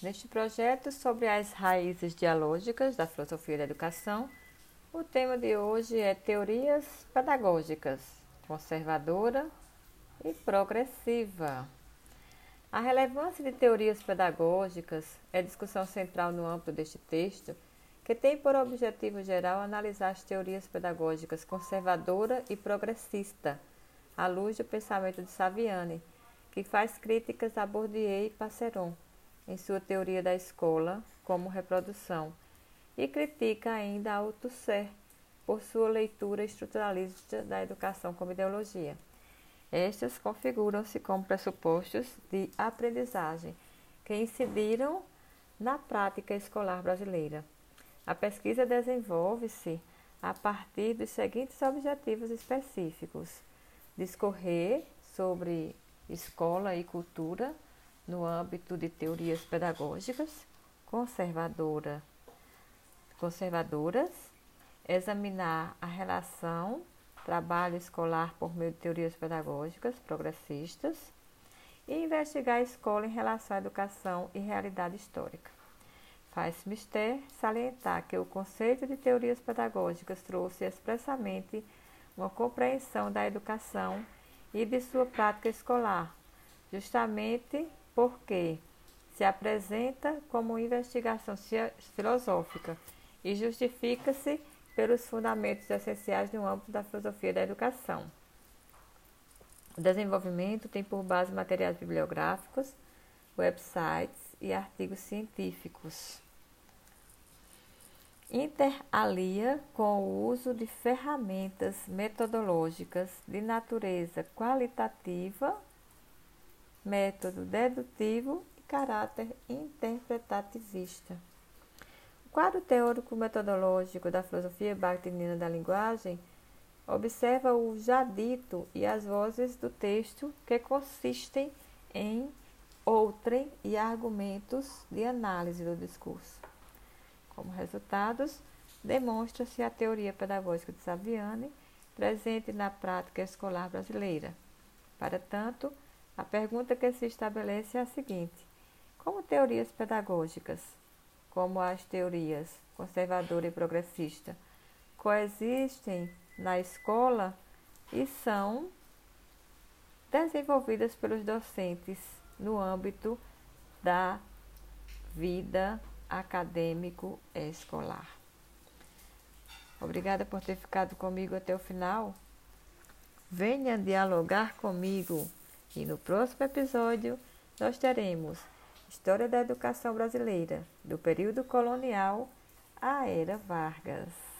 Neste projeto sobre as raízes dialógicas da filosofia da educação, o tema de hoje é teorias pedagógicas, conservadora e progressiva. A relevância de teorias pedagógicas é discussão central no âmbito deste texto, que tem por objetivo geral analisar as teorias pedagógicas conservadora e progressista, à luz do pensamento de Saviani, que faz críticas a Bourdieu e Passeron em sua teoria da escola como reprodução e critica ainda Althusser por sua leitura estruturalista da educação como ideologia. Estas configuram-se como pressupostos de aprendizagem que incidiram na prática escolar brasileira. A pesquisa desenvolve-se a partir dos seguintes objetivos específicos: discorrer sobre escola e cultura no âmbito de teorias pedagógicas conservadora, conservadoras, examinar a relação trabalho escolar por meio de teorias pedagógicas progressistas e investigar a escola em relação à educação e realidade histórica. Faz-se mister salientar que o conceito de teorias pedagógicas trouxe expressamente uma compreensão da educação e de sua prática escolar, justamente porque se apresenta como investigação filosófica e justifica-se pelos fundamentos essenciais no âmbito da filosofia da educação. O desenvolvimento tem por base materiais bibliográficos, websites e artigos científicos. Interalia com o uso de ferramentas metodológicas de natureza qualitativa método dedutivo e caráter interpretativista. O quadro teórico-metodológico da filosofia bakhtiniana da linguagem observa o já dito e as vozes do texto que consistem em outrem e argumentos de análise do discurso. Como resultados, demonstra-se a teoria pedagógica de Saviani presente na prática escolar brasileira. Para tanto, a pergunta que se estabelece é a seguinte: como teorias pedagógicas, como as teorias conservadora e progressista, coexistem na escola e são desenvolvidas pelos docentes no âmbito da vida acadêmico escolar. Obrigada por ter ficado comigo até o final. Venha dialogar comigo e no próximo episódio nós teremos História da Educação Brasileira, do período colonial à Era Vargas.